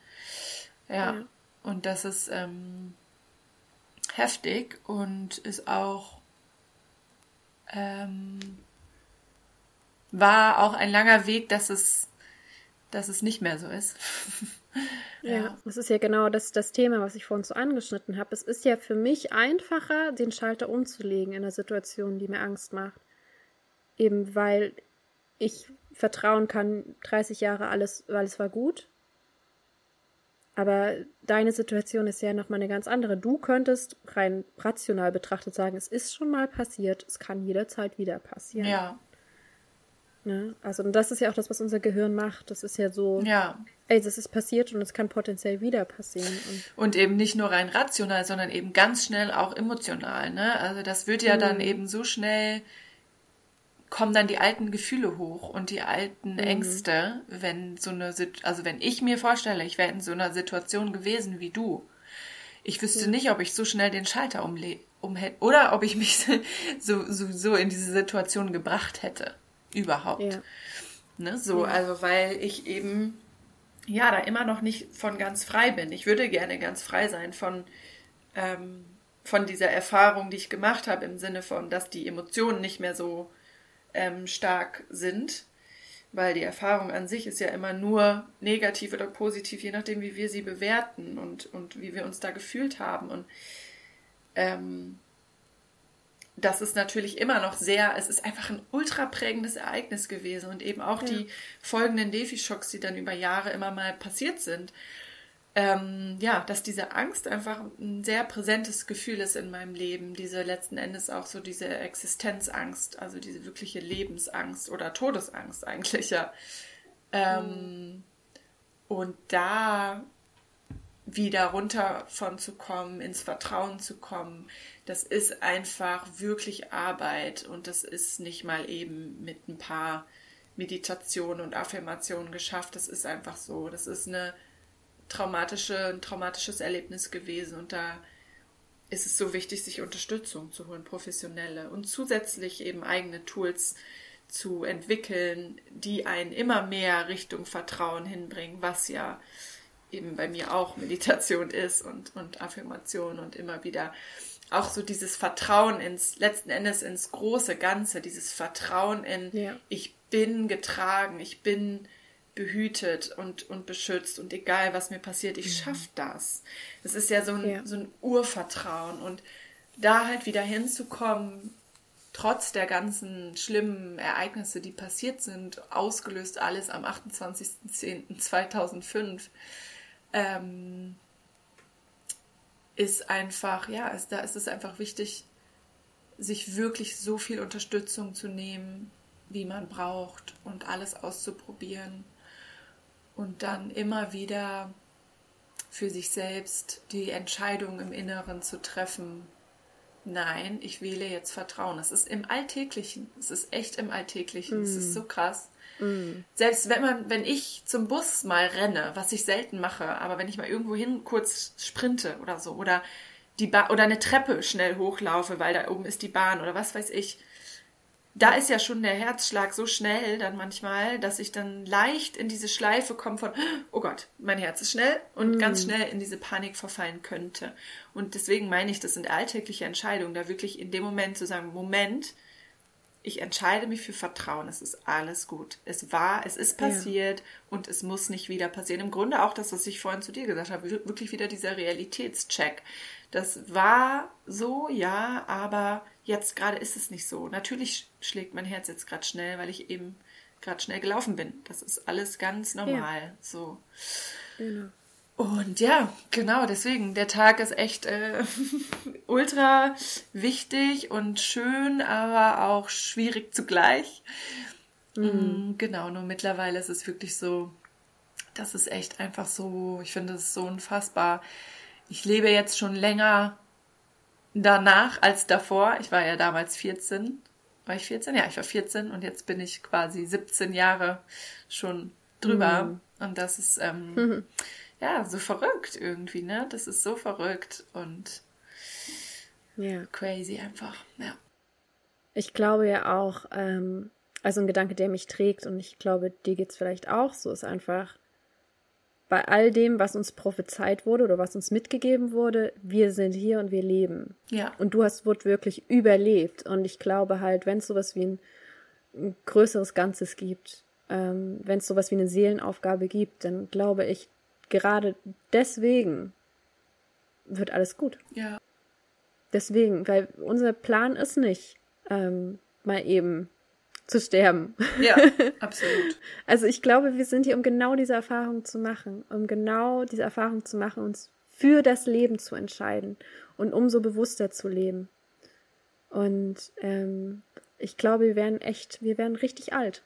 Ja, ja. und das ist ähm, heftig und ist auch ähm, war auch ein langer Weg, dass es, dass es nicht mehr so ist. Ja, das ist ja genau das, das Thema, was ich vorhin so angeschnitten habe. Es ist ja für mich einfacher, den Schalter umzulegen in einer Situation, die mir Angst macht. Eben weil ich vertrauen kann, 30 Jahre alles, alles war gut. Aber deine Situation ist ja nochmal eine ganz andere. Du könntest rein rational betrachtet sagen, es ist schon mal passiert, es kann jederzeit wieder passieren. Ja, Ne? Also, und das ist ja auch das, was unser Gehirn macht. Das ist ja so, ja. ey, das ist passiert und es kann potenziell wieder passieren. Und, und, eben nicht nur rein rational, sondern eben ganz schnell auch emotional. Ne? Also, das wird ja mhm. dann eben so schnell, kommen dann die alten Gefühle hoch und die alten mhm. Ängste, wenn so eine, also wenn ich mir vorstelle, ich wäre in so einer Situation gewesen wie du. Ich wüsste ja. nicht, ob ich so schnell den Schalter umhätte oder ob ich mich so, so, so in diese Situation gebracht hätte überhaupt. Ja. Ne, so, ja. also weil ich eben ja da immer noch nicht von ganz frei bin. Ich würde gerne ganz frei sein von, ähm, von dieser Erfahrung, die ich gemacht habe, im Sinne von, dass die Emotionen nicht mehr so ähm, stark sind. Weil die Erfahrung an sich ist ja immer nur negativ oder positiv, je nachdem, wie wir sie bewerten und, und wie wir uns da gefühlt haben. Und ähm, das ist natürlich immer noch sehr, es ist einfach ein ultra prägendes Ereignis gewesen und eben auch ja. die folgenden Defi-Schocks, die dann über Jahre immer mal passiert sind. Ähm, ja, dass diese Angst einfach ein sehr präsentes Gefühl ist in meinem Leben. Diese letzten Endes auch so diese Existenzangst, also diese wirkliche Lebensangst oder Todesangst eigentlich ja. Ähm, mhm. Und da wieder runter von zu kommen, ins Vertrauen zu kommen, das ist einfach wirklich Arbeit und das ist nicht mal eben mit ein paar Meditationen und Affirmationen geschafft. Das ist einfach so. Das ist eine traumatische, ein traumatisches Erlebnis gewesen und da ist es so wichtig, sich Unterstützung zu holen, professionelle und zusätzlich eben eigene Tools zu entwickeln, die einen immer mehr Richtung Vertrauen hinbringen, was ja eben bei mir auch Meditation ist und, und Affirmation und immer wieder auch so dieses Vertrauen ins, letzten Endes ins große Ganze, dieses Vertrauen in, ja. ich bin getragen, ich bin behütet und, und beschützt und egal was mir passiert, ich mhm. schaffe das. Das ist ja so ein, ja. so ein Urvertrauen und da halt wieder hinzukommen, trotz der ganzen schlimmen Ereignisse, die passiert sind, ausgelöst alles am 28.10.2005, ähm, ist einfach, ja, ist, da ist es einfach wichtig, sich wirklich so viel Unterstützung zu nehmen, wie man braucht und alles auszuprobieren und dann immer wieder für sich selbst die Entscheidung im Inneren zu treffen. Nein, ich wähle jetzt Vertrauen. Es ist im Alltäglichen. Es ist echt im Alltäglichen. Es mm. ist so krass. Mm. Selbst wenn man, wenn ich zum Bus mal renne, was ich selten mache, aber wenn ich mal irgendwo hin kurz sprinte oder so, oder die ba oder eine Treppe schnell hochlaufe, weil da oben ist die Bahn oder was weiß ich, da ist ja schon der Herzschlag so schnell dann manchmal, dass ich dann leicht in diese Schleife komme von, oh Gott, mein Herz ist schnell und mm. ganz schnell in diese Panik verfallen könnte. Und deswegen meine ich, das sind alltägliche Entscheidungen, da wirklich in dem Moment zu sagen, Moment, ich entscheide mich für Vertrauen. Es ist alles gut. Es war, es ist passiert ja. und es muss nicht wieder passieren. Im Grunde auch das, was ich vorhin zu dir gesagt habe, wirklich wieder dieser Realitätscheck. Das war so, ja, aber jetzt gerade ist es nicht so. Natürlich schlägt mein Herz jetzt gerade schnell, weil ich eben gerade schnell gelaufen bin. Das ist alles ganz normal. Ja. So. Genau. Und ja, genau, deswegen, der Tag ist echt äh, ultra wichtig und schön, aber auch schwierig zugleich. Mhm. Mm, genau, nur mittlerweile ist es wirklich so, das ist echt einfach so, ich finde es so unfassbar. Ich lebe jetzt schon länger danach als davor. Ich war ja damals 14. War ich 14? Ja, ich war 14 und jetzt bin ich quasi 17 Jahre schon drüber. Mhm. Und das ist, ähm, mhm ja, so verrückt irgendwie, ne? Das ist so verrückt und ja. crazy einfach, ja. Ich glaube ja auch, ähm, also ein Gedanke, der mich trägt und ich glaube, dir geht es vielleicht auch so, ist einfach, bei all dem, was uns prophezeit wurde oder was uns mitgegeben wurde, wir sind hier und wir leben. Ja. Und du hast wirklich überlebt. Und ich glaube halt, wenn es sowas wie ein, ein größeres Ganzes gibt, ähm, wenn es sowas wie eine Seelenaufgabe gibt, dann glaube ich, gerade deswegen wird alles gut. Ja. Deswegen, weil unser Plan ist nicht, ähm, mal eben zu sterben. Ja, absolut. also ich glaube, wir sind hier, um genau diese Erfahrung zu machen, um genau diese Erfahrung zu machen, uns für das Leben zu entscheiden und umso bewusster zu leben. Und ähm, ich glaube, wir werden echt, wir werden richtig alt.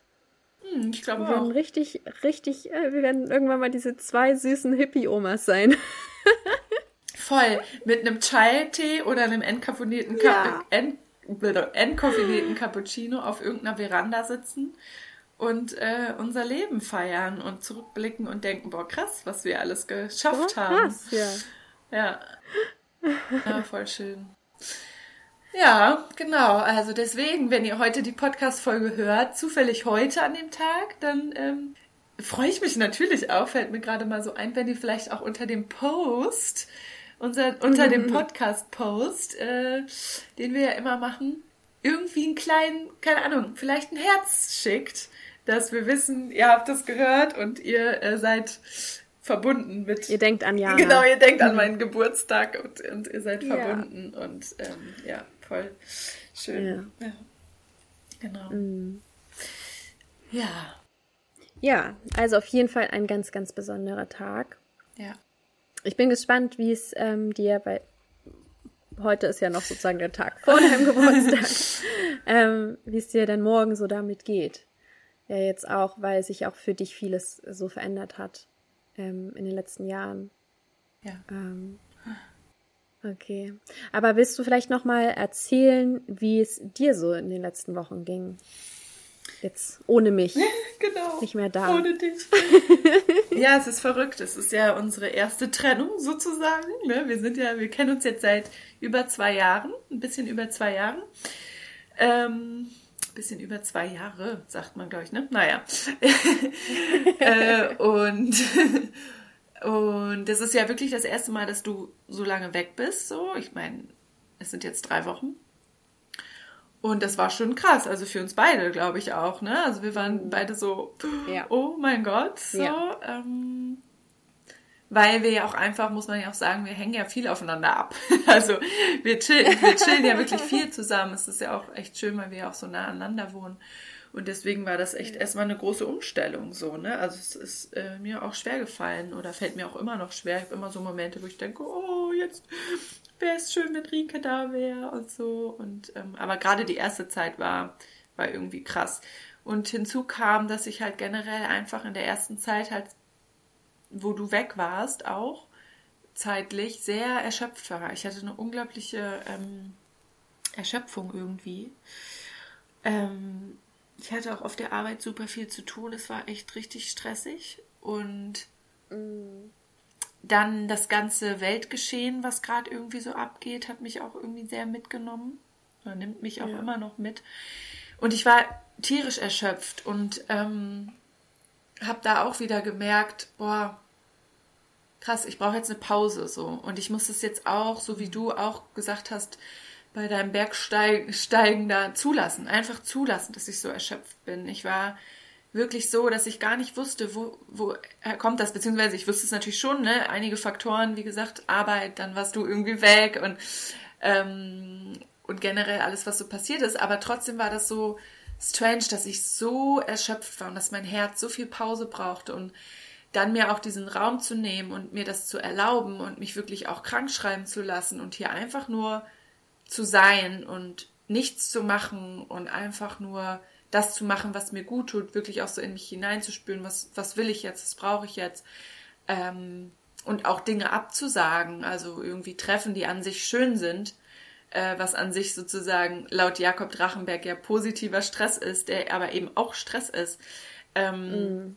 Hm, ich glaube wir werden richtig, richtig, äh, wir werden irgendwann mal diese zwei süßen Hippie-Omas sein. Voll. Mit einem Chai-Tee oder einem entkoffinierten, ja. Ent entkoffinierten Cappuccino auf irgendeiner Veranda sitzen und äh, unser Leben feiern und zurückblicken und denken, boah, krass, was wir alles geschafft oh, haben. Krass, ja. Ja. Ja, voll schön. Ja, genau. Also deswegen, wenn ihr heute die Podcast-Folge hört, zufällig heute an dem Tag, dann ähm, freue ich mich natürlich auch, fällt mir gerade mal so ein, wenn ihr vielleicht auch unter dem Post, unser, unter dem Podcast-Post, äh, den wir ja immer machen, irgendwie einen kleinen, keine Ahnung, vielleicht ein Herz schickt, dass wir wissen, ihr habt das gehört und ihr äh, seid verbunden mit. Ihr denkt an Jana. Genau, ihr denkt an mhm. meinen Geburtstag und, und ihr seid verbunden ja. und ähm, ja voll schön. Ja. ja. Genau. Mhm. Ja. Ja, also auf jeden Fall ein ganz, ganz besonderer Tag. Ja. Ich bin gespannt, wie es ähm, dir bei heute ist ja noch sozusagen der Tag vor deinem Geburtstag, ähm, wie es dir denn morgen so damit geht. Ja, jetzt auch, weil sich auch für dich vieles so verändert hat ähm, in den letzten Jahren. Ja. Ähm, Okay. Aber willst du vielleicht noch mal erzählen, wie es dir so in den letzten Wochen ging? jetzt ohne mich. genau. Nicht mehr da. Ohne dich. ja, es ist verrückt. Es ist ja unsere erste Trennung sozusagen. Ne? Wir sind ja, wir kennen uns jetzt seit über zwei Jahren, ein bisschen über zwei Jahren. Ähm, bisschen über zwei Jahre, sagt man, glaube ich, ne? Naja. äh, und und das ist ja wirklich das erste Mal, dass du so lange weg bist. So, ich meine, es sind jetzt drei Wochen. Und das war schon krass, also für uns beide, glaube ich auch, ne? Also wir waren beide so, ja. oh mein Gott, so. Ja. Ähm, weil wir ja auch einfach, muss man ja auch sagen, wir hängen ja viel aufeinander ab. Also wir chillen, wir chillen ja wirklich viel zusammen. Es ist ja auch echt schön, weil wir ja auch so nah aneinander wohnen. Und deswegen war das echt erstmal eine große Umstellung so, ne? Also es ist äh, mir auch schwer gefallen oder fällt mir auch immer noch schwer. Ich habe immer so Momente, wo ich denke, oh, jetzt wäre es schön, wenn Rike da wäre und so. Und ähm, aber gerade die erste Zeit war, war irgendwie krass. Und hinzu kam, dass ich halt generell einfach in der ersten Zeit halt, wo du weg warst, auch zeitlich sehr erschöpft war. Ich hatte eine unglaubliche ähm, Erschöpfung irgendwie. Ähm, ich hatte auch auf der Arbeit super viel zu tun. Es war echt richtig stressig. Und mm. dann das ganze Weltgeschehen, was gerade irgendwie so abgeht, hat mich auch irgendwie sehr mitgenommen. Oder nimmt mich auch ja. immer noch mit. Und ich war tierisch erschöpft und ähm, habe da auch wieder gemerkt, boah, krass, ich brauche jetzt eine Pause so. Und ich muss es jetzt auch, so wie du auch gesagt hast, bei deinem Bergsteigen da zulassen, einfach zulassen, dass ich so erschöpft bin. Ich war wirklich so, dass ich gar nicht wusste, wo, wo kommt das, beziehungsweise ich wusste es natürlich schon, ne? Einige Faktoren, wie gesagt, Arbeit, dann warst du irgendwie weg und, ähm, und generell alles, was so passiert ist, aber trotzdem war das so strange, dass ich so erschöpft war und dass mein Herz so viel Pause brauchte und dann mir auch diesen Raum zu nehmen und mir das zu erlauben und mich wirklich auch krank schreiben zu lassen und hier einfach nur zu sein und nichts zu machen und einfach nur das zu machen, was mir gut tut, wirklich auch so in mich hineinzuspüren, was, was will ich jetzt, was brauche ich jetzt. Ähm, und auch Dinge abzusagen, also irgendwie Treffen, die an sich schön sind, äh, was an sich sozusagen laut Jakob Drachenberg ja positiver Stress ist, der aber eben auch Stress ist. Ähm, mm.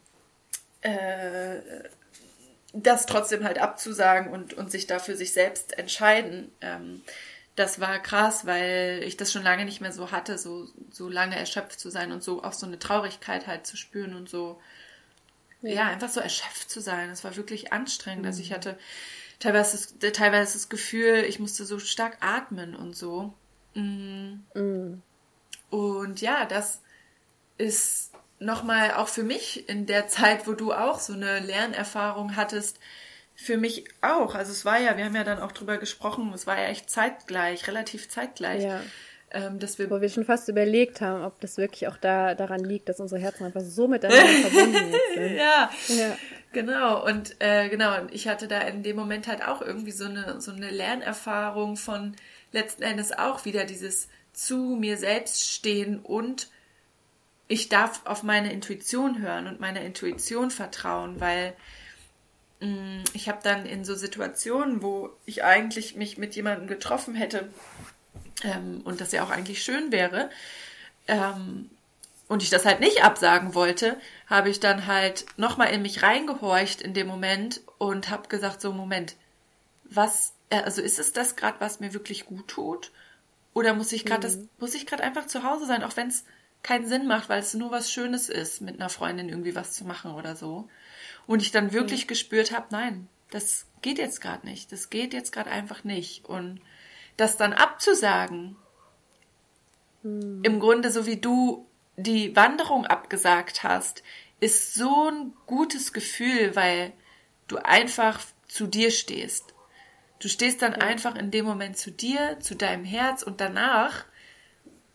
äh, das trotzdem halt abzusagen und, und sich dafür sich selbst entscheiden. Ähm, das war krass, weil ich das schon lange nicht mehr so hatte, so, so lange erschöpft zu sein und so auch so eine Traurigkeit halt zu spüren und so, ja, ja einfach so erschöpft zu sein. Das war wirklich anstrengend. Mhm. Also ich mhm. hatte teilweise das, teilweise das Gefühl, ich musste so stark atmen und so. Mhm. Mhm. Und ja, das ist nochmal auch für mich in der Zeit, wo du auch so eine Lernerfahrung hattest, für mich auch. Also es war ja, wir haben ja dann auch drüber gesprochen, es war ja echt zeitgleich, relativ zeitgleich. Ja. Ähm, dass wir Wo wir schon fast überlegt haben, ob das wirklich auch da daran liegt, dass unsere Herzen einfach so miteinander verbunden sind. Ja, ja, genau. Und äh, genau, und ich hatte da in dem Moment halt auch irgendwie so eine, so eine Lernerfahrung von letzten Endes auch wieder dieses zu mir selbst stehen und ich darf auf meine Intuition hören und meiner Intuition vertrauen, weil ich habe dann in so Situationen, wo ich eigentlich mich mit jemandem getroffen hätte ähm, und das ja auch eigentlich schön wäre, ähm, und ich das halt nicht absagen wollte, habe ich dann halt nochmal in mich reingehorcht in dem Moment und habe gesagt, so Moment, was, äh, also ist es das gerade, was mir wirklich gut tut? Oder muss ich gerade mhm. das, muss ich gerade einfach zu Hause sein, auch wenn es keinen Sinn macht, weil es nur was Schönes ist, mit einer Freundin irgendwie was zu machen oder so. Und ich dann wirklich mhm. gespürt habe, nein, das geht jetzt gerade nicht. Das geht jetzt gerade einfach nicht. Und das dann abzusagen, mhm. im Grunde so wie du die Wanderung abgesagt hast, ist so ein gutes Gefühl, weil du einfach zu dir stehst. Du stehst dann ja. einfach in dem Moment zu dir, zu deinem Herz und danach,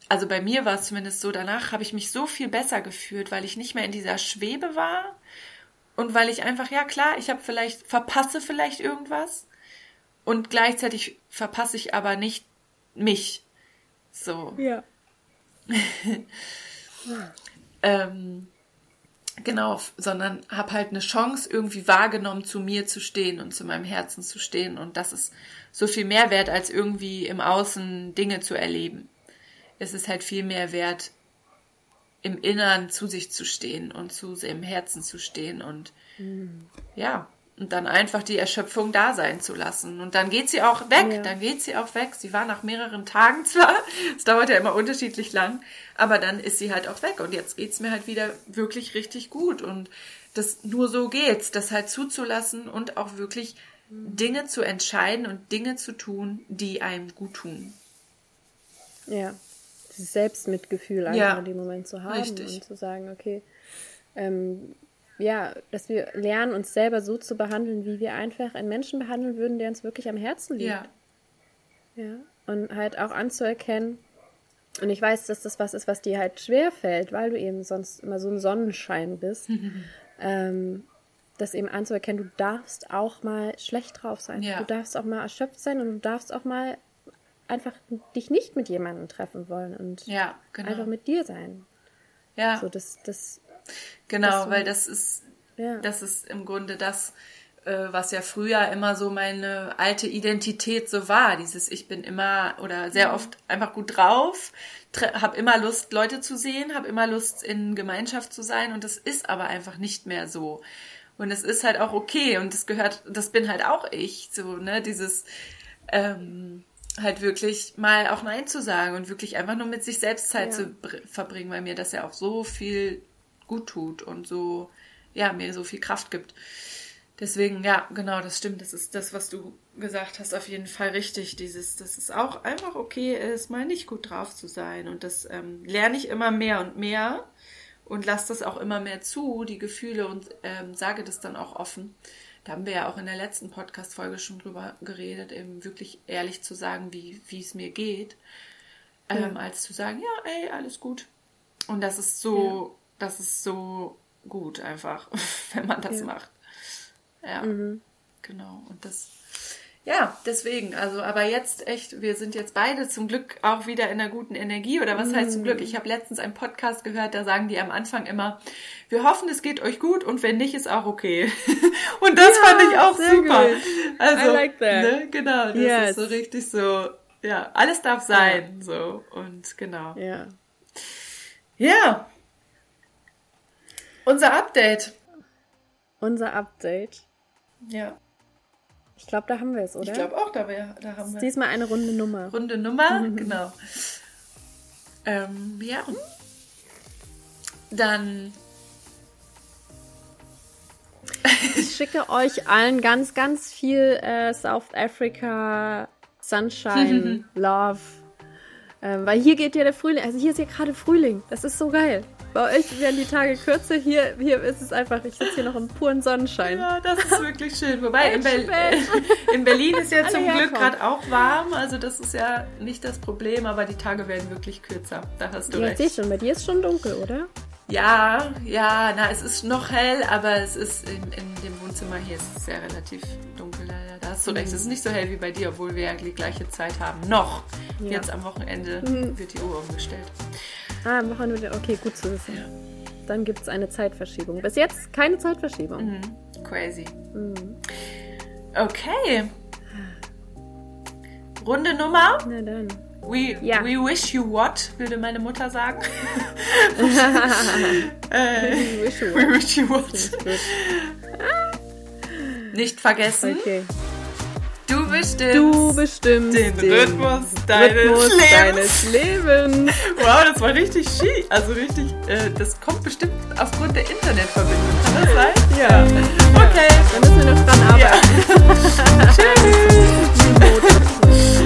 also bei mir war es zumindest so, danach habe ich mich so viel besser gefühlt, weil ich nicht mehr in dieser Schwebe war, und weil ich einfach, ja klar, ich habe vielleicht, verpasse vielleicht irgendwas und gleichzeitig verpasse ich aber nicht mich. So. Ja. ähm, genau, sondern habe halt eine Chance irgendwie wahrgenommen, zu mir zu stehen und zu meinem Herzen zu stehen. Und das ist so viel mehr wert, als irgendwie im Außen Dinge zu erleben. Es ist halt viel mehr wert, im Innern zu sich zu stehen und zu im Herzen zu stehen und mhm. ja, und dann einfach die Erschöpfung da sein zu lassen. Und dann geht sie auch weg, ja. dann geht sie auch weg. Sie war nach mehreren Tagen zwar, es dauert ja immer unterschiedlich lang, aber dann ist sie halt auch weg. Und jetzt geht's mir halt wieder wirklich richtig gut. Und das nur so geht's, das halt zuzulassen und auch wirklich Dinge zu entscheiden und Dinge zu tun, die einem gut tun. Ja, dieses Selbstmitgefühl einfach ja, in dem Moment zu haben richtig. und zu sagen, okay, ähm, ja, dass wir lernen, uns selber so zu behandeln, wie wir einfach einen Menschen behandeln würden, der uns wirklich am Herzen liegt. Ja. Ja. Und halt auch anzuerkennen, und ich weiß, dass das was ist, was dir halt schwer fällt, weil du eben sonst immer so ein Sonnenschein bist, ähm, das eben anzuerkennen, du darfst auch mal schlecht drauf sein. Ja. Du darfst auch mal erschöpft sein und du darfst auch mal einfach dich nicht mit jemandem treffen wollen und ja, genau. einfach mit dir sein. Ja. So, das, das Genau, weil das ist, ja. das ist im Grunde das, äh, was ja früher immer so meine alte Identität so war. Dieses Ich bin immer oder sehr oft einfach gut drauf, habe immer Lust, Leute zu sehen, habe immer Lust, in Gemeinschaft zu sein und das ist aber einfach nicht mehr so. Und es ist halt auch okay und das gehört, das bin halt auch ich, so, ne, dieses, ähm, halt wirklich mal auch Nein zu sagen und wirklich einfach nur mit sich selbst Zeit ja. zu verbringen, weil mir das ja auch so viel gut tut und so, ja, mir so viel Kraft gibt. Deswegen, ja, genau, das stimmt. Das ist das, was du gesagt hast, auf jeden Fall richtig. Dieses, dass es auch einfach okay ist, mal nicht gut drauf zu sein. Und das ähm, lerne ich immer mehr und mehr und lasse das auch immer mehr zu, die Gefühle, und ähm, sage das dann auch offen. Da haben wir ja auch in der letzten Podcast-Folge schon drüber geredet, eben wirklich ehrlich zu sagen, wie, wie es mir geht, ähm, ja. als zu sagen, ja, ey, alles gut. Und das ist so das ist so gut einfach, wenn man das ja. macht. Ja, mhm. genau. Und das, ja, deswegen, also, aber jetzt echt, wir sind jetzt beide zum Glück auch wieder in einer guten Energie. Oder was heißt zum Glück? Ich habe letztens einen Podcast gehört, da sagen die am Anfang immer, wir hoffen, es geht euch gut und wenn nicht, ist auch okay. und das ja, fand ich auch super. Gut. Also, I like that. Ne, genau, das yes. ist so richtig so, ja, alles darf sein, ja. so, und genau. Ja. Ja, unser Update. Unser Update. Ja. Ich glaube, da haben wir es, oder? Ich glaube auch, da, wir, da haben wir Diesmal eine runde Nummer. Runde Nummer, genau. Ähm, ja. Dann. Ich schicke euch allen ganz, ganz viel äh, South Africa, Sunshine, Love. Ähm, weil hier geht ja der Frühling, also hier ist ja gerade Frühling. Das ist so geil. Bei euch werden die Tage kürzer. Hier, hier ist es einfach, ich sitze hier noch im puren Sonnenschein. Ja, das ist wirklich schön. Wobei in, Be in, Berlin ist ja zum Glück gerade auch warm. Also das ist ja nicht das Problem, aber die Tage werden wirklich kürzer. Da hast du ja, recht. Ich schon, bei dir ist schon dunkel, oder? Ja, ja, na, es ist noch hell, aber es ist in, in dem Wohnzimmer hier ist es ja relativ dunkel. Hast du recht. Es ist nicht so hell wie bei dir, obwohl wir ja die gleiche Zeit haben. Noch. Ja. Jetzt am Wochenende mhm. wird die Uhr umgestellt. Ah, am Wochenende, okay, gut zu wissen. Ja. Dann gibt es eine Zeitverschiebung. Bis jetzt keine Zeitverschiebung. Mhm. Crazy. Mhm. Okay. Runde Nummer. Na dann. We, ja. we wish you what, würde meine Mutter sagen. äh, we wish you what. Wish you what. Nicht vergessen. Okay. Du bestimmst. Du bestimmst den, den Rhythmus, deines, Rhythmus Lebens. deines, Lebens. Wow, das war richtig schick. Also richtig, äh, das kommt bestimmt aufgrund der Internetverbindung. Kann das sein? Ja. Okay. Dann müssen wir noch dran arbeiten. Ja. Tschüss.